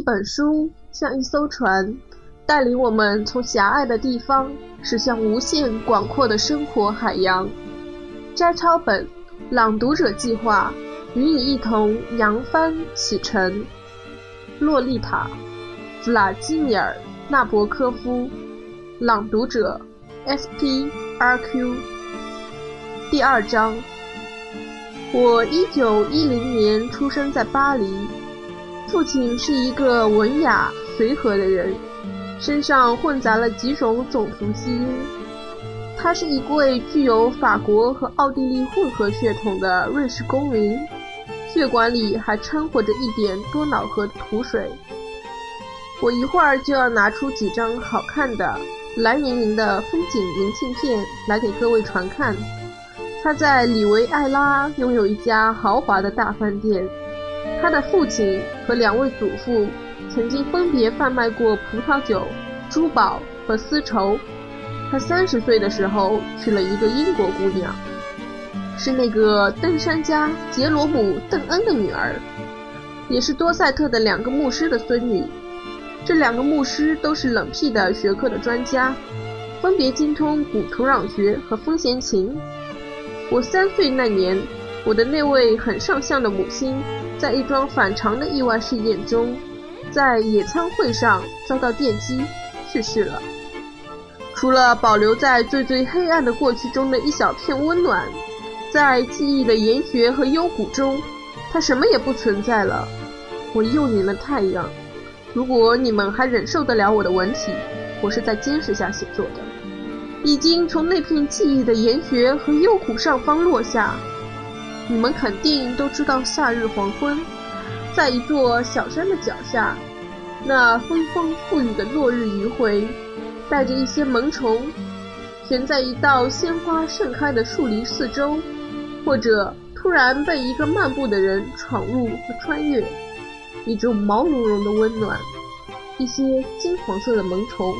一本书像一艘船，带领我们从狭隘的地方驶向无限广阔的生活海洋。摘抄本，朗读者计划与你一同扬帆启程。洛丽塔，弗拉基米尔·纳博科夫，朗读者 S.P. R.Q。第二章。我一九一零年出生在巴黎，父亲是一个文雅随和的人，身上混杂了几种种族基因。他是一位具有法国和奥地利混合血统的瑞士公民，血管里还掺和着一点多瑙河的土水。我一会儿就要拿出几张好看的蓝莹莹的风景明信片来给各位传看。他在里维埃拉拥有一家豪华的大饭店。他的父亲和两位祖父曾经分别贩卖过葡萄酒、珠宝和丝绸。他三十岁的时候娶了一个英国姑娘，是那个登山家杰罗姆·邓恩的女儿，也是多塞特的两个牧师的孙女。这两个牧师都是冷僻的学科的专家，分别精通古土壤学和风弦琴。我三岁那年，我的那位很上相的母亲，在一桩反常的意外事件中，在野餐会上遭到电击，去世了。除了保留在最最黑暗的过去中的一小片温暖，在记忆的岩穴和幽谷中，它什么也不存在了。我幼年的太阳，如果你们还忍受得了我的文体，我是在监视下写作的。已经从那片记忆的岩穴和幽谷上方落下。你们肯定都知道，夏日黄昏，在一座小山的脚下，那风风馥郁的落日余晖，带着一些萌虫，悬在一道鲜花盛开的树林四周，或者突然被一个漫步的人闯入和穿越，一种毛茸茸的温暖，一些金黄色的萌虫。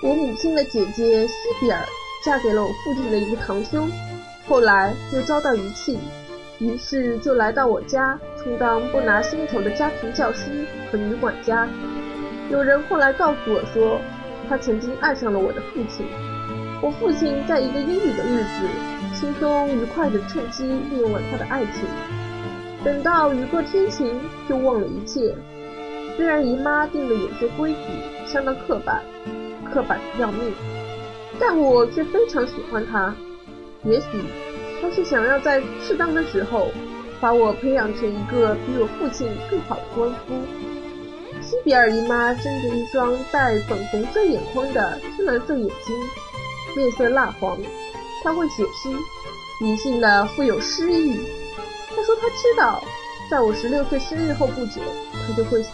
我母亲的姐姐西比尔嫁给了我父亲的一个堂兄，后来又遭到遗弃，于是就来到我家充当不拿薪酬的家庭教师和女管家。有人后来告诉我说，他曾经爱上了我的父亲。我父亲在一个阴雨的日子，轻松愉快地趁机利用了他的爱情。等到雨过天晴，就忘了一切。虽然姨妈定的有些规矩，相当刻板。刻板的要命，但我却非常喜欢他。也许他是想要在适当的时候把我培养成一个比我父亲更好的官夫。西比尔姨妈睁着一双带粉红色眼眶的天蓝色眼睛，面色蜡黄。她会写诗，女性的富有诗意。她说她知道，在我十六岁生日后不久，她就会死。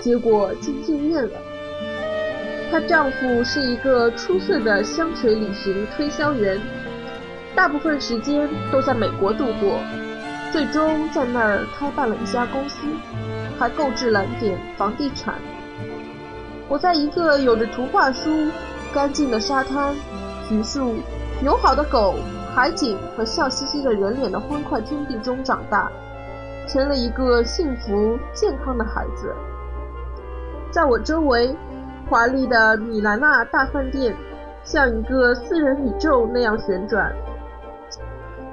结果竟应验了。她丈夫是一个出色的香水旅行推销员，大部分时间都在美国度过，最终在那儿开办了一家公司，还购置了点房地产。我在一个有着图画书、干净的沙滩、橘树、友好的狗、海景和笑嘻嘻的人脸的欢快天地中长大，成了一个幸福健康的孩子。在我周围。华丽的米兰纳大饭店像一个私人宇宙那样旋转，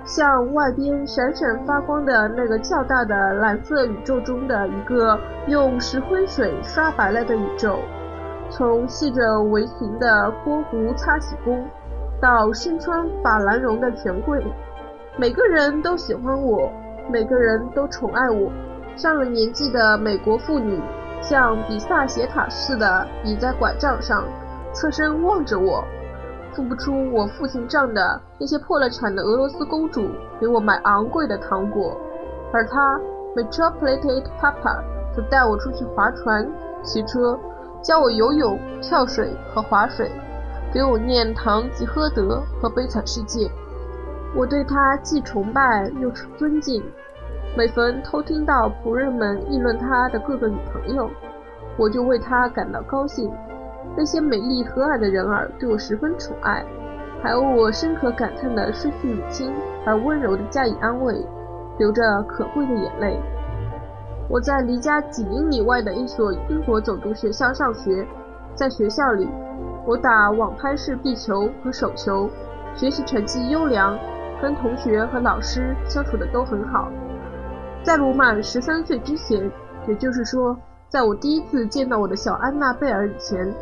像外边闪闪发光的那个较大的蓝色宇宙中的一个用石灰水刷白了的宇宙。从系着围裙的郭湖擦洗工，到身穿法兰绒的权贵，每个人都喜欢我，每个人都宠爱我。上了年纪的美国妇女。像比萨斜塔似的倚在拐杖上，侧身望着我，付不出我父亲账的那些破了产的俄罗斯公主给我买昂贵的糖果，而他 Metropolitan Papa 则带我出去划船、骑车，教我游泳、跳水和划水，给我念《堂吉诃德》和《悲惨世界》。我对他既崇拜又尊敬。每逢偷听到仆人们议论他的各个女朋友，我就为他感到高兴。那些美丽和蔼的人儿对我十分宠爱，还有我深可感叹的失去母亲而温柔地加以安慰，流着可贵的眼泪。我在离家几英里外的一所英国走读学校上学，在学校里，我打网拍式壁球和手球，学习成绩优良，跟同学和老师相处的都很好。在鲁满十三岁之前，也就是说，在我第一次见到我的小安娜贝尔以前，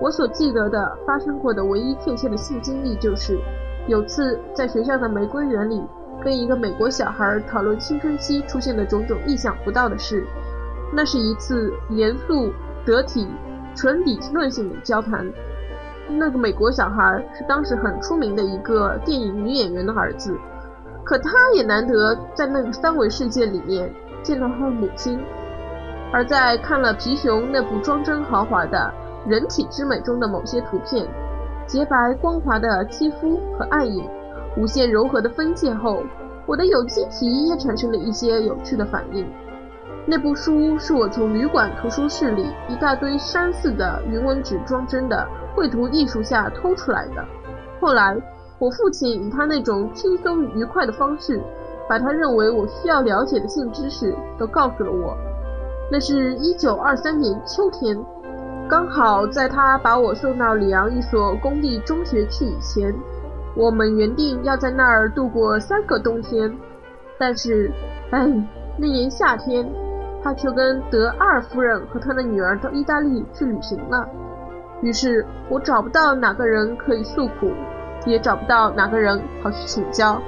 我所记得的发生过的唯一确切的性经历就是，有次在学校的玫瑰园里。跟一个美国小孩讨论青春期出现的种种意想不到的事，那是一次严肃、得体、纯理论性的交谈。那个美国小孩是当时很出名的一个电影女演员的儿子，可他也难得在那个三维世界里面见到他的母亲。而在看了皮熊那部装帧豪华的人体之美中的某些图片，洁白光滑的肌肤和暗影。无限柔和的分界后，我的有机体也产生了一些有趣的反应。那部书是我从旅馆图书室里一大堆山似的云纹纸装帧的绘图艺术下偷出来的。后来，我父亲以他那种轻松愉快的方式，把他认为我需要了解的性知识都告诉了我。那是一九二三年秋天，刚好在他把我送到里昂一所公立中学去以前。我们原定要在那儿度过三个冬天，但是，哎，那年夏天，他却跟德阿尔夫人和他的女儿到意大利去旅行了。于是我找不到哪个人可以诉苦，也找不到哪个人好去请教。